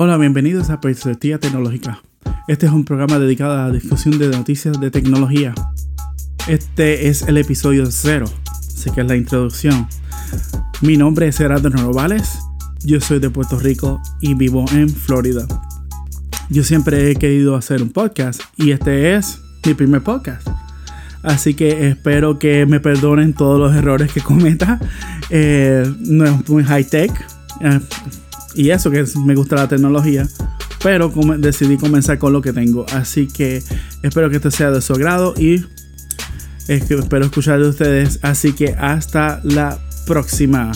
Hola, bienvenidos a Perspectiva Tecnológica. Este es un programa dedicado a la discusión de noticias de tecnología. Este es el episodio cero, así que es la introducción. Mi nombre es Gerardo Novales, yo soy de Puerto Rico y vivo en Florida. Yo siempre he querido hacer un podcast y este es mi primer podcast. Así que espero que me perdonen todos los errores que cometa. Eh, no es muy high tech. Eh, y eso que me gusta la tecnología. Pero decidí comenzar con lo que tengo. Así que espero que esto sea de su agrado y espero escuchar de ustedes. Así que hasta la próxima.